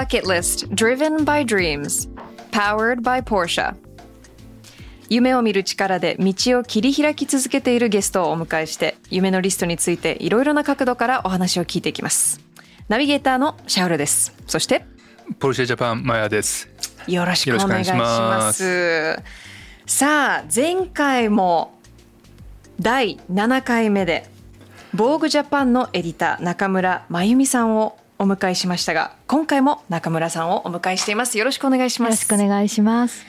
バケットリスト Driven by Dreams Powered by Porsche. 夢を見る力で道を切り開き続けているゲストをお迎えして夢のリストについていろいろな角度からお話を聞いていきます。ナビゲーターのシャウルです。そしてポルシェジャパンマヤです。よろしくお願いします。さあ前回も第7回目でボーグジャパンのエディター中村真由美さんをお迎えしましたが今回も中村さんをお迎えしています。よろしくお願いしよろしますくお願いします。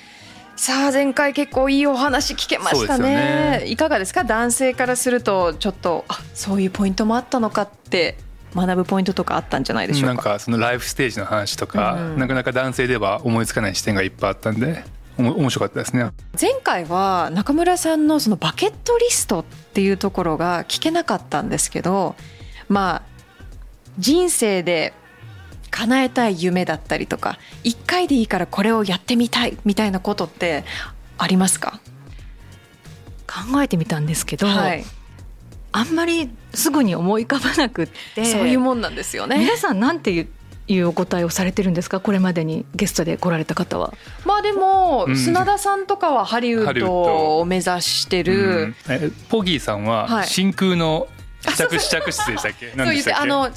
さあ前回結構いいお話聞けましたね。ね。いかがですか？男性からするとちょっとあそういうポイントもあったのかって学ぶポイントとかあったんじゃないでしょなうんかかそのライフステージの話とか、うん。なかなか男性では思いつかない視点がいっぱいあったんで、おも面白かったですね。前回は中村さんのそのバケットリストっていうところが聞けなかったんですけどまあ人生で叶えたい夢だったりとか一回でいいからこれをやってみたいみたいなことってありますか、考えてみたんですけど、はい、あんまりすぐに思い浮かばなくって、そういうもんなんですよね。皆さんなんていういうお答えをされてるんですか？これまでにゲストで来られた方は。まあでも、うん。砂田さんとかはハリウッドド。を目指してうるん、えポギーさんははい。真空の試着試着室でしたっけ？そう言って？あの違う。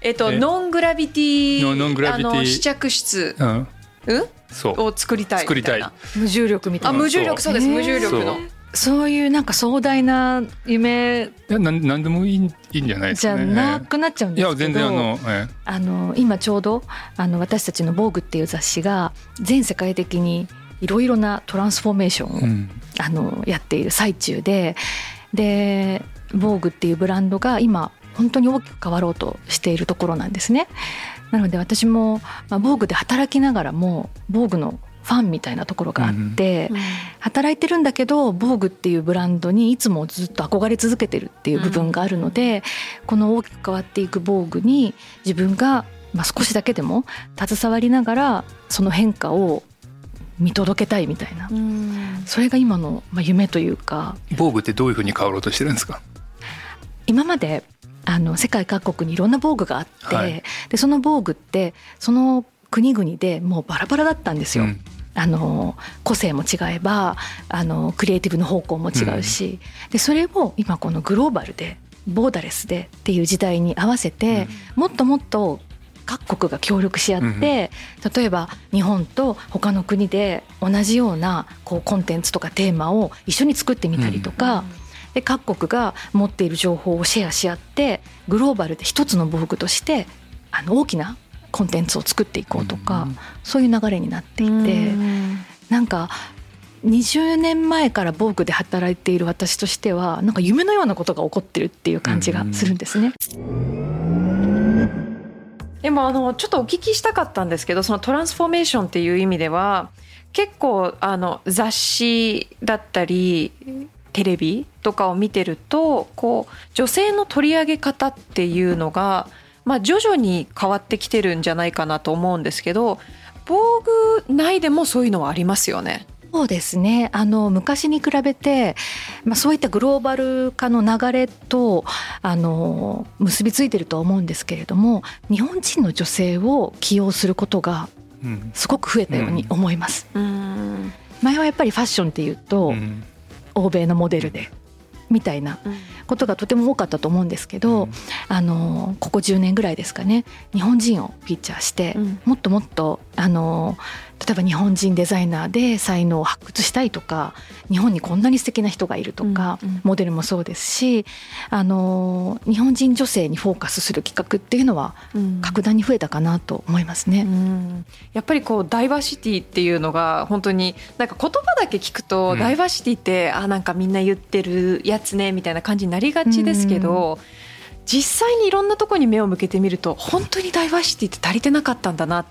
えっ、とえ？ノングラビティノノングラビティ。あの試着室、うん、う？ん、そう。を作りたいみたい無重力みたいな。あ無重力そう。です無重力の。そう。いうなんか壮大な夢。いやなんなんでもいいいいんじゃないですじゃ。なくなっちゃうんいですけど。や全然あの、えあの今ちょうどあの私たちの「防具っていう雑誌が全世界的にいろいろなトランスフォーメーションを、えうん、あのやっている最中でで防具っていうブランドが今本当に大きく変わろうとしているところなんですね。なので私も、まあ、防具で働きながらも防具のファンみたいなところがあって、働いてるんだけど防具っていうブランドにいつもずっと憧れ続けてるっていう部分があるので、この大きく変わっていく防具に自分が、まあ、少しだけでも携わりながらその変化を見届けたいみたいな。うん。それが今の、まあ、夢というか。防具ってどういうふうに変わろうとしてるんですか？今まであの世界各国にいろんな防具があって、はい。でその防具ってその国々でもうバラバラだったんですよ。うん。あの個性も違えばあのクリエイティブの方向も違うし、でそれを今このグローバルでボーダレスでっていう時代に合わせて、もっともっと各国が協力し合って、例えば日本と他の国で同じようなこうコンテンツとかテーマを一緒に作ってみたりとか、で各国が持っている情報をシェアし合ってグローバルで一つの防具としてあの大きなコンテンツを作っていこうとか、うんそういう流れになっていて、なんか20年前から防具で働いている私としてはなんか夢のようなことが起こってるっていう感じがするんですね。でもあのちょっとお聞きしたかったんですけどそのトランスフォーメーションっていう意味では結構あの雑誌だったりテレビとかを見てるとこう女性の取り上げ方っていうのが、まあ、徐々に変わってきてるんじゃないかなと思うんですけど防具内でもそういうのはありますよね。そうですねあの昔に比べて、まあ、そういったグローバル化の流れとあの結びついてるとは思うんですけれども日本人の女性を起用することがうんすごく増えたように思います。うん前はやっぱりファッションっていうと、うん欧米のモデルでみたいな。ことがとても多かったと思うんですけど、うん、あのここ10年ぐらいですかね日本人をフィーチャーして、うん、もっともっとあの例えば日本人デザイナーで才能を発掘したいとか日本にこんなに素敵な人がいるとか、うんうん、モデルもそうですしあの日本人女性にフォーカスする企画っていうのは格段に増えたかなと思いますね。うん、やっぱりこうダイバーシティっていうのが本当になんか言葉だけ聞くと、ダイバーシティってあなんかみんな言ってるやつねみたいな感じになりがちですけど。実際にいろんなとこに目を向けてみると本当にダイバーシティって足りてなかったんだなっ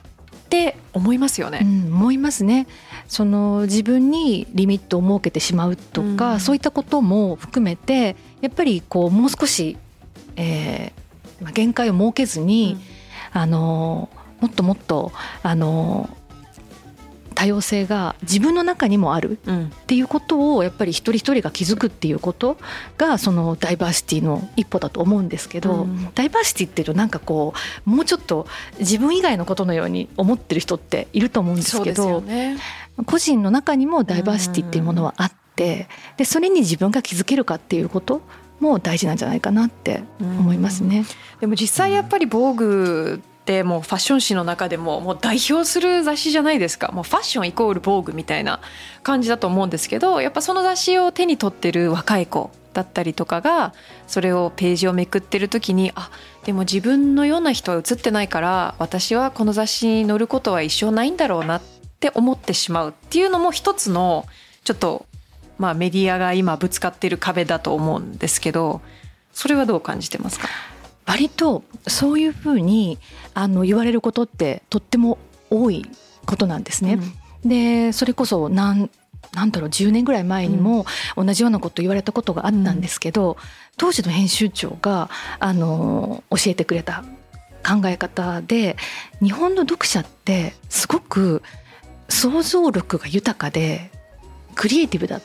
って思いますよね。うん、思いますね。その自分にリミットを設けてしまうとか、うん、そういったことも含めてやっぱりこうもう少し、えー、限界を設けずに、うん、あのもっともっとあの多様性が自分の中にもあるっていうことをやっぱり一人一人が気づくっていうことがそのダイバーシティの一歩だと思うんですけど、うん、ダイバーシティっていうとなんかこうもうちょっと自分以外のことのように思ってる人っていると思うんですけど、ね、個人の中にもダイバーシティっていうものはあって、でそれに自分が気づけるかっていうことも大事なんじゃないかなって思いますね。でも実際やっぱり防具ってもうファッション誌の中でももう代表する雑誌じゃないですか。もうファッションイコール防具みたいな感じだと思うんですけどやっぱその雑誌を手に取ってる若い子だったりとかがそれをページをめくってる時にあでも自分のような人は写ってないから私はこの雑誌に載ることは一生ないんだろうなって思ってしまうっていうのも一つのちょっとまあメディアが今ぶつかってる壁だと思うんですけどそれはどう感じてますか？割とそういうふうにあの言われることってとっても多いことなんですね。うん、でそれこそなんなんだろう10年ぐらい前にも同じようなこと言われたことがあったんですけど、うん、当時の編集長があの教えてくれた考え方で日本の読者ってすごく想像力が豊かでクリエイティブだ。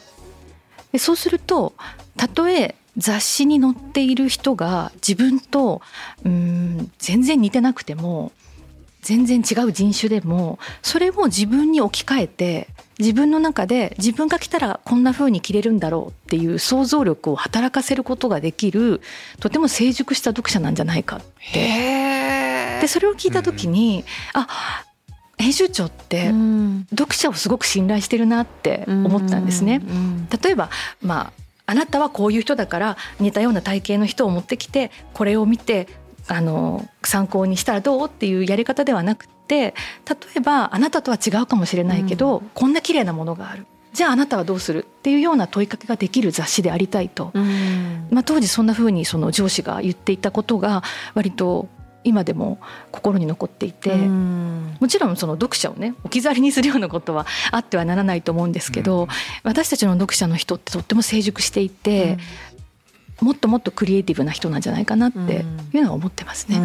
でそうするとたとえ雑誌に載っている人が自分とうん全然似てなくても全然違う人種でもそれを自分に置き換えて自分の中で自分が来たらこんな風に着れるんだろうっていう想像力を働かせることができるとても成熟した読者なんじゃないかって。でそれを聞いた時に、うん、あ編集長って読者をすごく信頼してるなって思ったんですね。例えばまああなたはこういう人だから似たような体型の人を持ってきてこれを見てあの参考にしたらどうっていうやり方ではなくて例えばあなたとは違うかもしれないけど、うん、こんな綺麗なものがある。じゃああなたはどうするっていうような問いかけができる雑誌でありたいと、うん、まあ、当時そんなふうにその上司が言っていたことが割と今でも心に残っていてもちろんその読者をね置き去りにするようなことはあってはならないと思うんですけど、私たちの読者の人ってとっても成熟していて、もっともっとクリエイティブな人なんじゃないかなっていうのは思ってますね。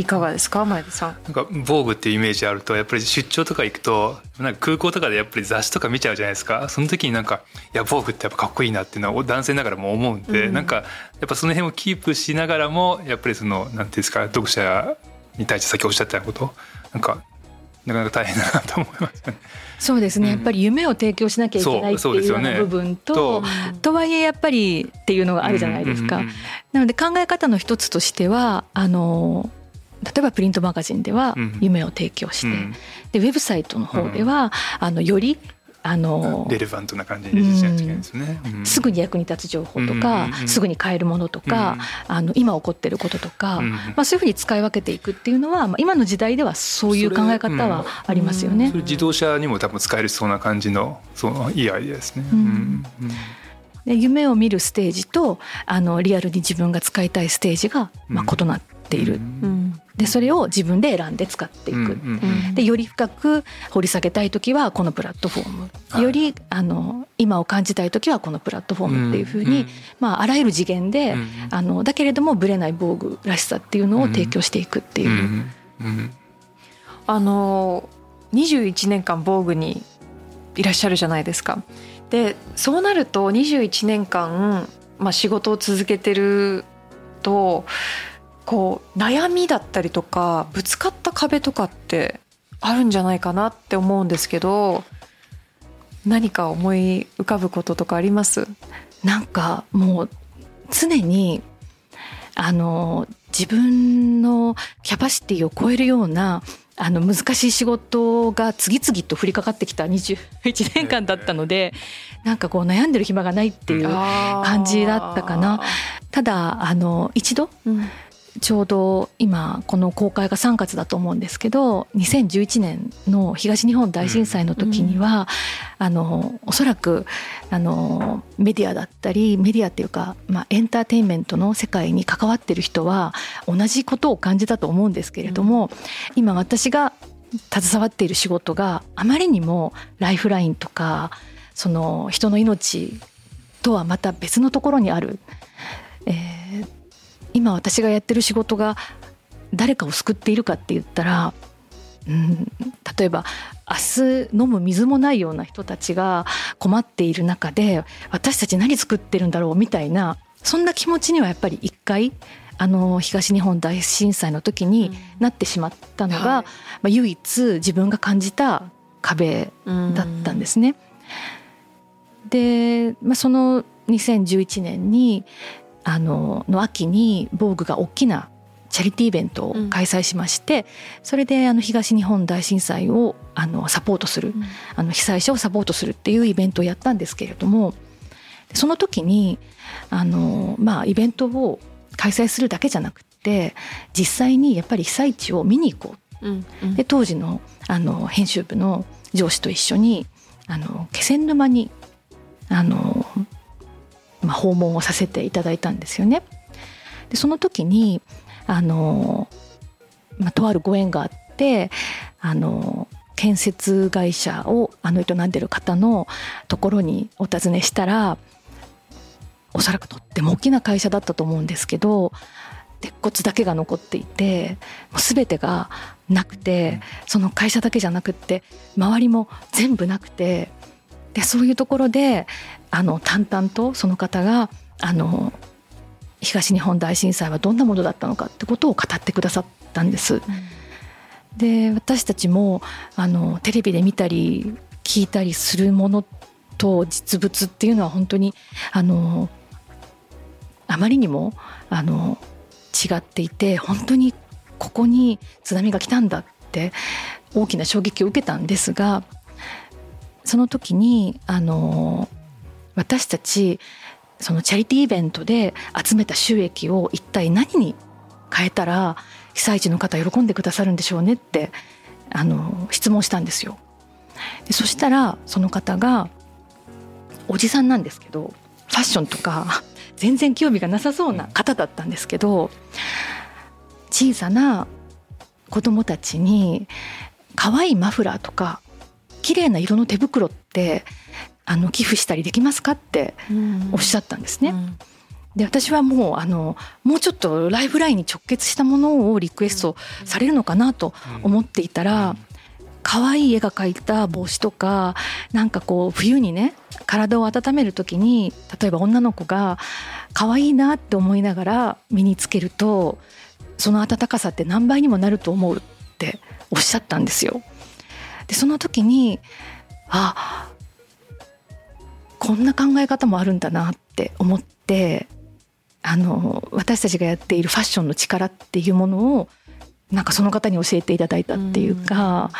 いかがですか前田さん？なんか防具っていうイメージあるとやっぱり出張とか行くとなんか空港とかでやっぱり雑誌とか見ちゃうじゃないですかその時になんかいや防具ってやっぱかっこいいなっていうのは男性ながらも思うんで、うん、なんかやっぱその辺をキープしながらもやっぱりそのなんていうんですか読者に対して先おっしゃったことなんかなかなか大変だなと思いますね。そうですね、うん、やっぱり夢を提供しなきゃいけないっていうような部分と、ね、とはいえやっぱりっていうのがあるじゃないですか。なので考え方の一つとしてはあの例えばプリントマガジンでは夢を提供して、うん、でウェブサイトの方では、あのよりあのレレバントな感じにですね、うん、すぐに役に立つ情報とか、うん、すぐに買えるものとか、うん、あの今起こってることとか、まあ、そういうふうに使い分けていくっていうのは、まあ、今の時代ではそういう考え方はありますよね。自動車にも多分使えるそうな感じのそのいいアイデアですね。で夢を見るステージとあのリアルに自分が使いたいステージが、まあ、異なっている。うん。でそれを自分で選んで使っていく、でより深く掘り下げたい時はこのプラットフォーム、はい、よりあの今を感じたい時はこのプラットフォームっていうふうに、まあ、あらゆる次元で、あのだけれどもぶれない防具らしさっていうのを提供していくっていう。あの21年間防具にいらっしゃるじゃないですか。でそうなると21年間、まあ、仕事を続けてるとこう悩みだったりとかぶつかった壁とかってあるんじゃないかなって思うんですけど何か思い浮かぶこととかあります？なんかもう常にあの自分のキャパシティを超えるようなあの難しい仕事が次々と降りかかってきた21年間だったのでなんかこう悩んでる暇がないっていう感じだったかな。ただあの一度、ちょうど今この公開が3月だと思うんですけど2011年の東日本大震災の時には、うん、あのおそらくあのメディアだったりメディアっていうか、まあ、エンターテインメントの世界に関わってる人は同じことを感じたと思うんですけれども、うん、今私が携わっている仕事があまりにもライフラインとかその人の命とはまた別のところにある。えー今私がやってる仕事が誰かを救っているかって言ったら、うん、例えば明日飲む水もないような人たちが困っている中で私たち何作ってるんだろうみたいなそんな気持ちにはやっぱり一回あの東日本大震災の時になってしまったのが、うんはい、まあ、唯一自分が感じた壁だったんですね。で、まあ、その2011年にあのの秋に防具が大きなチャリティーイベントを開催しまして、うん、それであの東日本大震災をあのサポートする、うん、あの被災者をサポートするっていうイベントをやったんですけれどもその時にあの、まあ、イベントを開催するだけじゃなくて実際にやっぱり被災地を見に行こう、うんうん、で当時のあの編集部の上司と一緒にあの気仙沼にあのまあ、訪問をさせていただいたんですよね。でその時にあの、まあ、とあるご縁があってあの建設会社をあの営んでる方のところにお尋ねしたらおそらくとっても大きな会社だったと思うんですけど鉄骨だけが残っていてもう全てがなくてその会社だけじゃなくって周りも全部なくてでそういうところであの淡々とその方があの東日本大震災はどんなものだったのかってことを語ってくださったんです。うん、で私たちもあのテレビで見たり聞いたりするものと実物っていうのは本当にあのあまりにもあの違っていて本当にここに津波が来たんだって大きな衝撃を受けたんですがその時にあの私たちそのチャリティーイベントで集めた収益を一体何に変えたら被災地の方喜んでくださるんでしょうねってあの質問したんですよ。でそしたらその方がおじさんなんですけどファッションとか全然興味がなさそうな方だったんですけど小さな子供たちに可愛いマフラーとか綺麗な色の手袋ってあの寄付したりできますかっておっしゃったんですね。で私はもうあのもうちょっとライフラインに直結したものをリクエストされるのかなと思っていたら可愛い絵が描いた帽子とかなんかこう冬にね体を温める時に例えば女の子が可愛いなって思いながら身につけるとその温かさって何倍にもなると思うっておっしゃったんですよ。でその時にあこんな考え方もあるんだなって思ってあの私たちがやっているファッションの力っていうものをなんかその方に教えていただいたっていうか、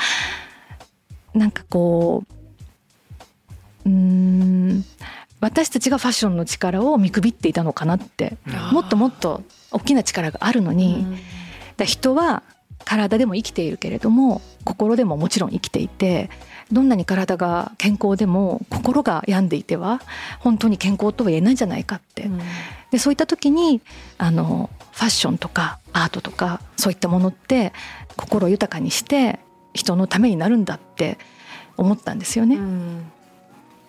うん、なんかこううん私たちがファッションの力を見くびっていたのかなってもっともっと大きな力があるのに、だ人は体でも生きているけれども心でももちろん生きていてどんなに体が健康でも心が病んでいては本当に健康とは言えないんじゃないかって、うん、でそういった時にあのファッションとかアートとかそういったものって心豊かにして人のためになるんだって思ったんですよね。うん、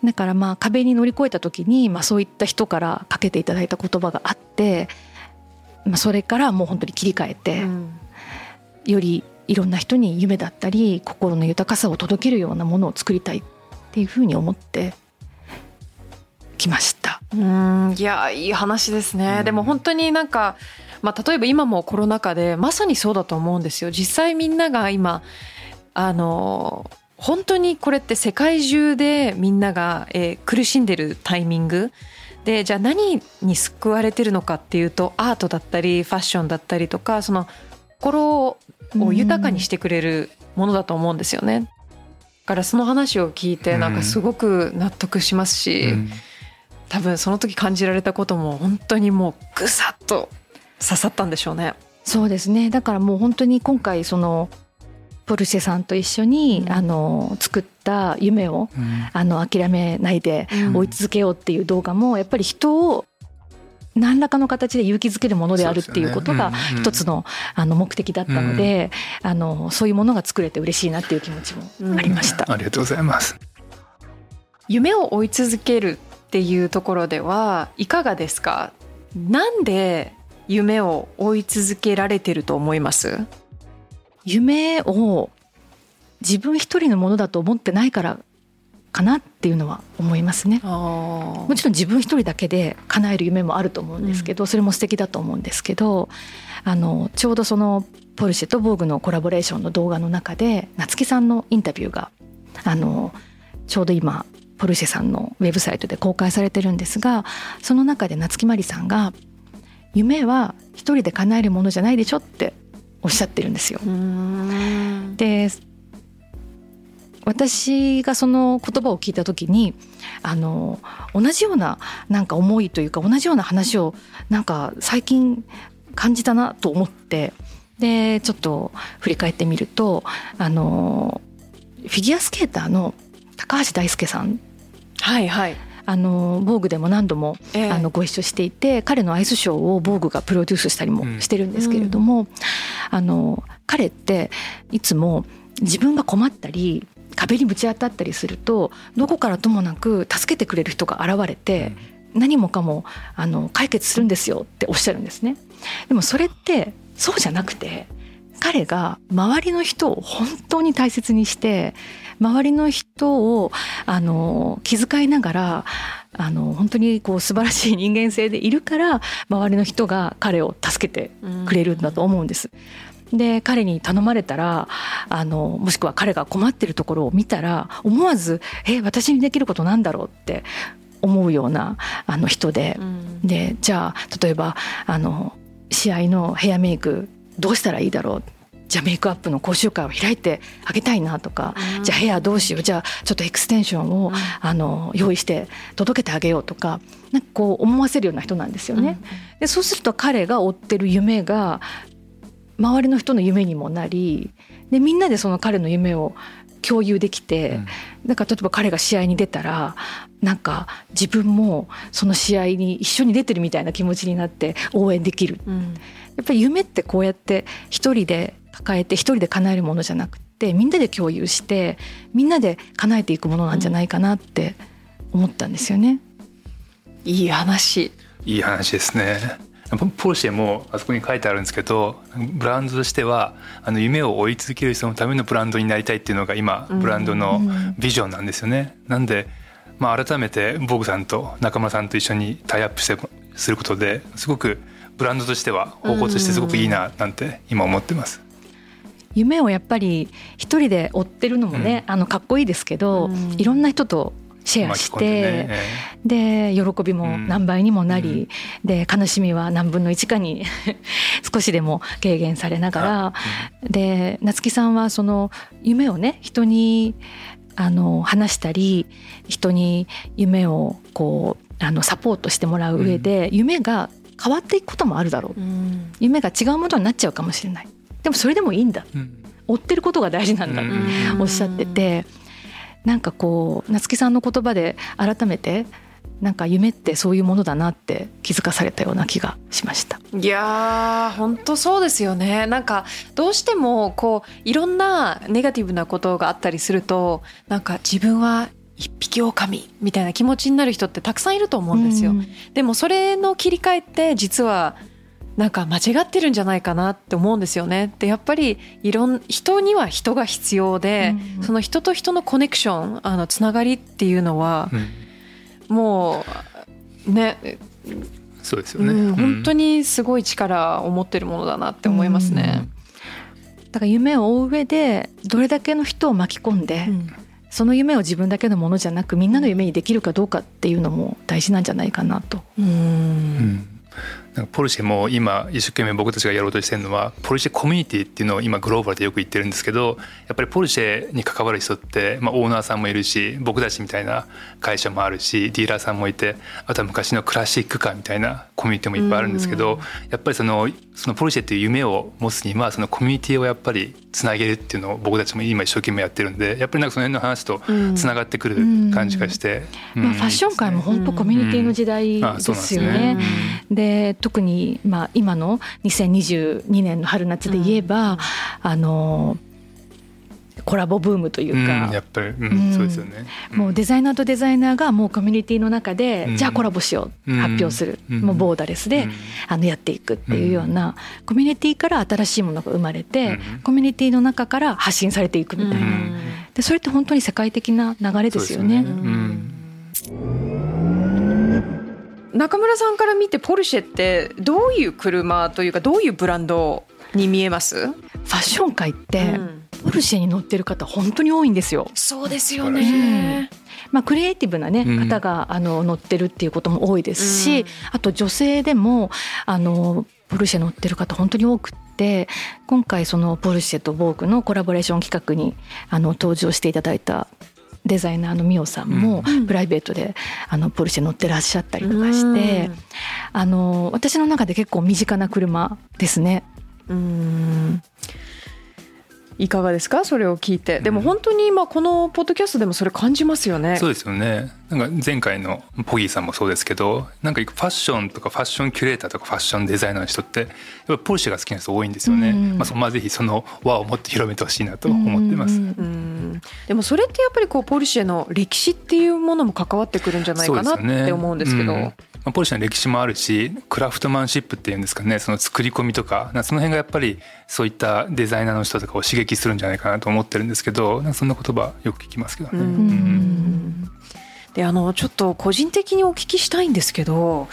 だからまあ壁に乗り越えた時に、まあ、そういった人からかけていただいた言葉があって、まあ、それからもう本当に切り替えて、うん、よりいろんな人に夢だったり心の豊かさを届けるようなものを作りたいっていうふうに思ってきました。うんいやいい話ですね。でも本当になんかまあ、例えば今もコロナ禍でまさにそうだと思うんですよ実際みんなが今あの本当にこれって世界中でみんなが、えー、苦しんでるタイミングでじゃあ何に救われてるのかっていうとアートだったりファッションだったりとかその心を豊かにしてくれるものだと思うんですよね。だからその話を聞いてなんかすごく納得しますし、うん。多分その時感じられたことも本当にもうぐさっと刺さったんでしょうね。そうですね。だからもう本当に今回そのポルシェさんと一緒に、うん。あの作った夢をうん。あの諦めないでうん。追い続けようっていう動画もやっぱり人を何らかの形で勇気づけるものであるっていうことが一つのあの目的だったので、あのそういうものが作れて嬉しいなっていう気持ちもありました。ありがとうございます。夢を追い続けるっていうところではいかがですか？なんで夢を追い続けられてると思います？夢を自分一人のものだと思ってないからかなっていうのは思いますね。ももちろん自分一人だけで叶える夢もあると思うんですけど、それも素敵だと思うんですけどあのちょうどそのポルシェとボーグのコラボレーションの動画の中で夏木さんのインタビューがあのちょうど今ポルシェさんのウェブサイトで公開されてるんですがその中で夏木マリさんが「夢は一人で叶えるものじゃないでしょ」っておっしゃってるんですよ。うんで私がその言葉を聞いた時にあの同じようななんか思いというか同じような話をなんか最近感じたなと思ってでちょっと振り返ってみるとあのフィギュアスケーターの高橋大輔さん。はいはい、あの防具でも何度もええ。あのご一緒していて彼のアイスショーを防具がプロデュースしたりもしてるんですけれども、あの彼っていつも自分が困ったり壁にぶち当たったりするとどこからともなく助けてくれる人が現れて、何もかもあの解決するんですよっておっしゃるんですね。でもそれってそうじゃなくて彼が周りの人を本当に大切にして周りの人をあの気遣いながらあの本当にこう素晴らしい人間性でいるから周りの人が彼を助けてくれるんだと思うんです。で彼に頼まれたらあのもしくは彼が困ってるところを見たら思わず「え私にできることなんだろう?」って思うようなあの人で。うん。でじゃあ例えばあの試合のヘアメイクどうしたらいいだろう？じゃあメイクアップの講習会を開いてあげたいなとか、うん。じゃあヘアどうしよう？じゃあちょっとエクステンションを、うん。あの用意して届けてあげようとかなんかこう思わせるような人なんですよね。でそうすると彼が追ってる夢が周りの人の夢にもなりでみんなでその彼の夢を共有できて、うん。なんか例えば彼が試合に出たらなんか自分もその試合に一緒に出てるみたいな気持ちになって応援できる。うん。やっぱり夢ってこうやって一人で抱えて一人で叶えるものじゃなくてみんなで共有してみんなで叶えていくものなんじゃないかなって思ったんですよね。いい話。いい話ですね。ポポルシェもあそこに書いてあるんですけどブランドとしてはあの夢を追い続ける人のためのブランドになりたいっていうのが今うん。ブランドのうん。ビジョンなんですよね。なんで、まあ、改めてボグさんと中村さんと一緒にタイアップしてすることですごくブランドとしては方向としてすごくいいななんて今思ってます。夢をやっぱり一人で追ってるのもね、あのかっこいいですけど、うん。いろんな人とシェアして、でねで喜びも何倍にもなり、で悲しみは何分の1かに 少しでも軽減されながら、で夏木さんはその夢をね人にあの話したり人に夢をこうあのサポートしてもらう上で、夢が変わっていくこともあるだろう。うん。夢が違うものになっちゃうかもしれない。でもそれでもいいんだ。うん。追ってることが大事なんだ、うん。おっしゃっててなんかこう夏木さんの言葉で改めてなんか夢ってそういうものだなって気づかされたような気がしました。いやー本当そうですよね。なんかどうしてもこういろんなネガティブなことがあったりするとなんか自分は一匹狼みたいな気持ちになる人ってたくさんいると思うんですよ、うん。でもそれの切り替えって実はなんか間違ってるんじゃないかなって思うんですよね。でやっぱりいろん人には人が必要で、うん。その人と人のコネクションあのつながりっていうのはうん。もうねそうですよね。うん、本当ににすごい力を持ってるものだなって思いますね。だから夢を追う上でどれだけの人を巻き込んで、うん。その夢を自分だけのものじゃなくみんなの夢にできるかどうかっていうのも大事なんじゃないかなと。うんポルシェも今一生懸命僕たちがやろうとしてるのはポルシェコミュニティっていうのを今グローバルでよく言ってるんですけどやっぱりポルシェに関わる人って、まあ、オーナーさんもいるし僕たちみたいな会社もあるしディーラーさんもいてあとは昔のクラシックカーみたいなコミュニティもいっぱいあるんですけどやっぱりそのそのポルシェっていう夢を持つにはそのコミュニティをやっぱりつなげるっていうのを僕たちも今一生懸命やってるんでやっぱりなんかその辺の話とつながってくる感じがして、まあ、ファッション界も本当コミュニティの時代ですよね。で特にまあ今の2022年の春夏で言えば、あのコラボブームというか、うん、やっぱり、うん、そうですよね、もうデザイナーとデザイナーがもうコミュニティの中で、じゃあコラボしよう、発表する、もうボーダレスで、あのやっていくっていうような、コミュニティから新しいものが生まれて、コミュニティの中から発信されていくみたいな、でそれって本当に世界的な流れですよね。中村さんから見てポルシェってどういう車というかどういうブランドに見えます？ファッション界って、ポルシェに乗ってる方本当に多いんですよ。そうですよね、うん、まあ、クリエイティブな、ね、方があの乗ってるっていうことも多いですし、あと女性でもあのポルシェ乗ってる方本当に多くて今回そのポルシェとボークのコラボレーション企画にあの登場していただいたデザイナーのミオさんもプライベートであのポルシェ乗ってらっしゃったりとかして、あの私の中で結構身近な車ですね。うんいかがですか？それを聞いて。でも本当に今このポッドキャストでもそれ感じますよね。そうですよね。なんか前回のポギーさんもそうですけどなんかファッションとかファッションキュレーターとかファッションデザイナーの人ってやっぱポルシェが好きな人多いんですよね、まあ、そまあぜひその輪をもっと広めてほしいなと思ってます、でもそれってやっぱりこうポルシェの歴史っていうものも関わってくるんじゃないかなって思うんですけど。まあ、ポルシェの歴史もあるしクラフトマンシップっていうんですかねその作り込みとかその辺がやっぱりそういったデザイナーの人とかを刺激するんじゃないかなと思ってるんですけどそんな言葉よく聞きますけどね。うんであのちょっと個人的にお聞きしたいんですけど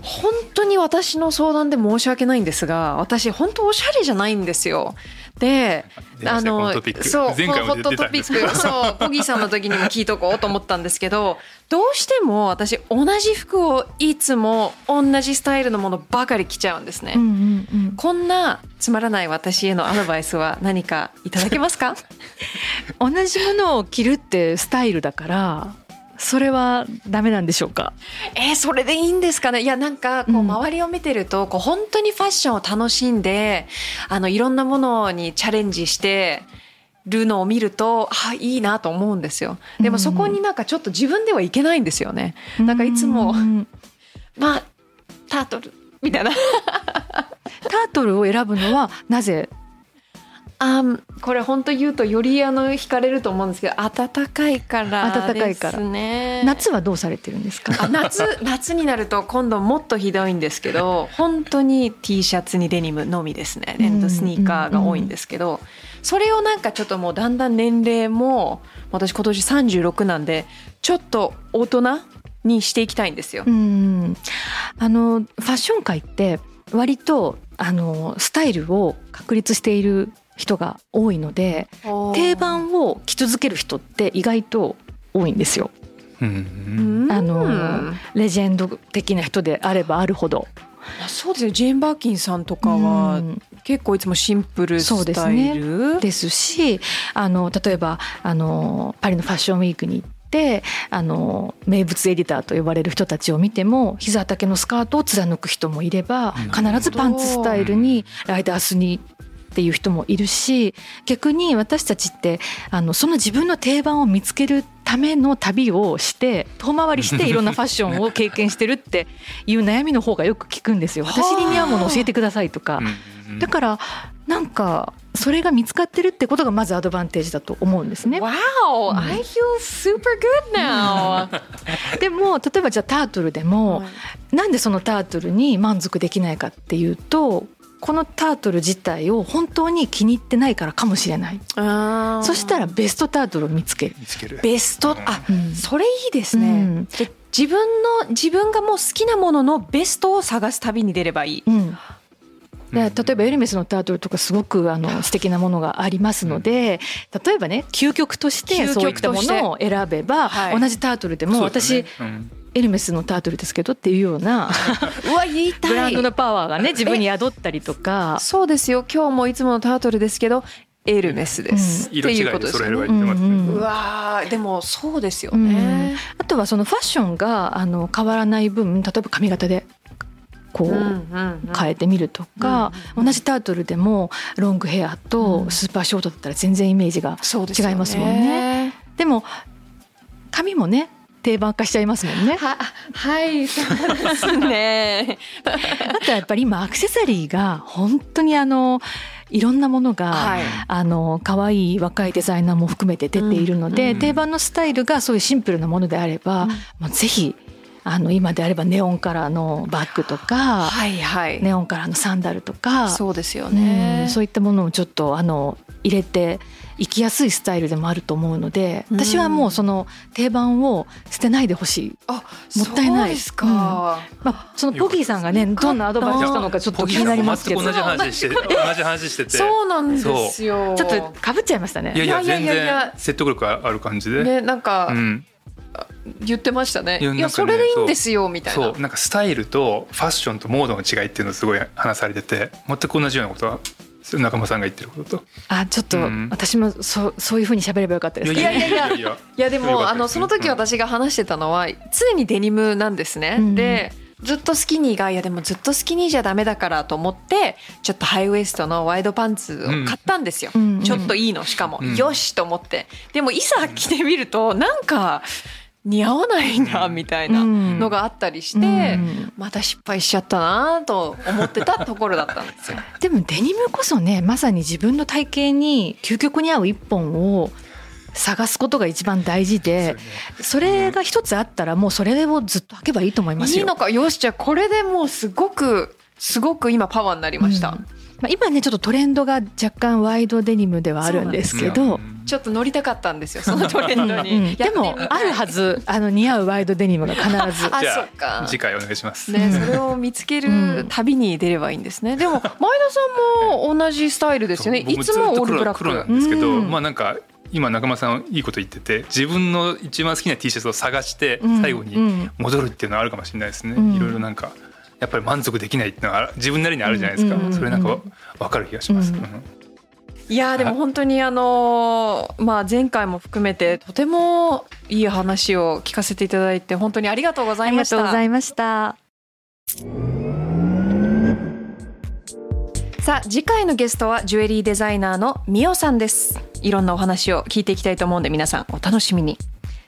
本当に私の相談で申し訳ないんですが私本当おしゃれじゃないんですよ。であのそうホットトピック。そう ポギーさんの時にも聞いとこうと思ったんですけどどうしても私同じ服をいつも同じスタイルのものばかり着ちゃうんですね、うんうんうん、こんなつまらない私へのアドバイスは何かいただけますか？同じものを着るってスタイルだからそれはダメなんでしょうか？えー、それでいいんですかね？いやなんかこう周りを見てると、こう本当にファッションを楽しんであのいろんなものにチャレンジしてるのを見るとあいいなと思うんですよ。でもそこになんかちょっと自分ではいけないんですよね。なんかいつもまあタートルみたいな。タートルを選ぶのはなぜあこれ本当言うとよりあの惹かれると思うんですけど暖かいから暖かいから。夏はどうされてるんですか？夏 夏になると今度もっとひどいんですけど本当に T シャツにデニムのみですね。レントスニーカーが多いんですけど、それをなんかちょっともうだんだん年齢も私今年36なんでちょっと大人にしていきたいんですよ。うん。あのファッション界って割とあのスタイルを確立している人が多いので定番を着続ける人って意外と多いんですよ。あのレジェンド的な人であればあるほど。あそうですね。ジェーン・バーキンさんとかは結構いつもシンプルスタイル。です,、しあの例えばあのパリのファッションウィークに行ってあの名物エディターと呼ばれる人たちを見ても膝丈のスカートを貫く人もいれば必ずパンツスタイルにライダースにっていう人もいるし逆に私たちってあのその自分の定番を見つけるための旅をして遠回りしていろんなファッションを経験してるっていう悩みの方がよく聞くんですよ。私に似合うもの教えてくださいとか。だからなんかそれが見つかってるってことがまずアドバンテージだと思うんですね。Wow, I feel super good now. でも例えばじゃあタートルでも、なんでそのタートルに満足できないかっていうとこのタートル自体を本当に気に入ってないからかもしれない。そしたらベストタートルを見つける。ベストあ、うん、それいいですね、うん、自分の自分がもう好きなもののベストを探す旅に出ればいい、うん。で例えばエルメスのタートルとかすごくあの素敵なものがありますので例えばね究極としてそういったものを選べば、はい、同じタートルでも私、エルメスのタートルですけどっていうような うわ言いたい。ブランドのパワーがね自分に宿ったりとか。そうですよ。今日もいつものタートルですけどエルメスです、うん、っていうことですね。うわでもそうですよね、うん、あとはそのファッションがあの変わらない分例えば髪型でこう変えてみるとか、同じタートルでもロングヘアとスーパーショートだったら全然イメージが違いますもんね。でも髪もね定番化しちゃいますもんね。ははいそうですね。あとはやっぱり今アクセサリーが本当にあのいろんなものが、はい、あの可愛い若いデザイナーも含めて出ているので、うん、定番のスタイルがそういうシンプルなものであれば、うん、もうぜひあの今であればネオンカラーのバッグとか、はいはい、ネオンカラーのサンダルとかそうですよね、うん、そういったものをちょっとあの入れて生きやすいスタイルでもあると思うので私はもうその定番を捨てないでほしい、あもったいない。ですか、うん、まあ、そのポギーさんがねどんなアドバイスしたのかちょっと気になりますけど。同じ話して同じ話してて。そうなんですよ。ちょっとかぶっちゃいましたね。いやいや全然説得力ある感じで。ねなんか、うん。言ってましたね。いや、ね、それでいいんですよみたいな。そう。なんかスタイルとファッションとモードの違いっていうのをすごい話されてて全く同じようなことは仲間さんが言ってることと。あちょっと、私もそそういうふうに喋ればよかったです。いやいやいや。いやいやでもあのその時私が話してたのは常にデニムなんですね。うん、でずっとスキニーがいやでもずっとスキニーじゃダメだからと思ってちょっとハイウエストのワイドパンツを買ったんですよ、うん、ちょっといいの？しかも、うん、よしと思って。でもいざ着てみるとなんか似合わないなみたいなのがあったりして、また失敗しちゃったなと思ってたところだったんですよ。でもデニムこそねまさに自分の体型に究極に合う一本を探すことが一番大事でそれが一つあったらもうそれをずっと履けばいいと思いますよ。いいのかよしじゃあこれでもうすごくすごく今パワーになりました。うんまあ、今ねちょっとトレンドが若干ワイドデニムではあるんですけどちょっと乗りたかったんですよそのトレンドに、うん。うん、でもあるはずあの似合うワイドデニムが必ず。あそっか。次回お願いします。ねそれを見つける旅に出ればいいんですね。でも前田さんも同じスタイルですよね。いつもオールブラック。なんですけど、うん、まあなんか今仲間さんいいこと言ってて自分の一番好きな T シャツを探して最後に戻るっていうのはあるかもしれないですね、いろいろなんかやっぱり満足できないっていうのは自分なりにあるじゃないですか、それなんか分かる気がします。いやでも本当にあのまあ前回も含めてとてもいい話を聞かせていただいて本当にありがとうございました。ありがとうございました。さあ次回のゲストはジュエリーデザイナーのみおさんです。いろんなお話を聞いていきたいと思うんで皆さんお楽しみに。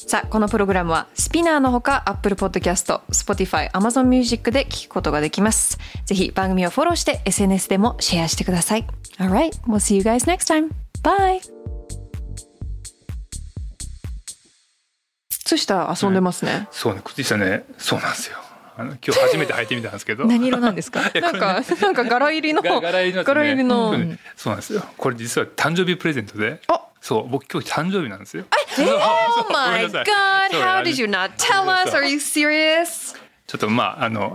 さあこのプログラムはスピナーのほか Apple Podcast、Spotify、Amazon Music で聞くことができます。ぜひ番組をフォローして SNS でもシェアしてください。Alright, we'll see you guys next time. Bye! 靴下遊んでますね。うん、そうね、靴下ね、そうなんですよ。あの今日初めて履いてみたんですけど 何色なんですか？なんかなんか柄入りの柄入りの、ね、柄入りの、うん、そうなんですよこれ実は誕生日プレゼントであそう僕今日誕生日なんですよ。Oh my god! How did you not tell us? Are you serious? ちょっとまああの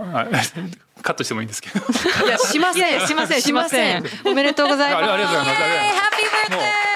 カットしてもいいんですけど。いやしませんしませんしません。おめでとうございます。ありがとうございます。Happy birthday!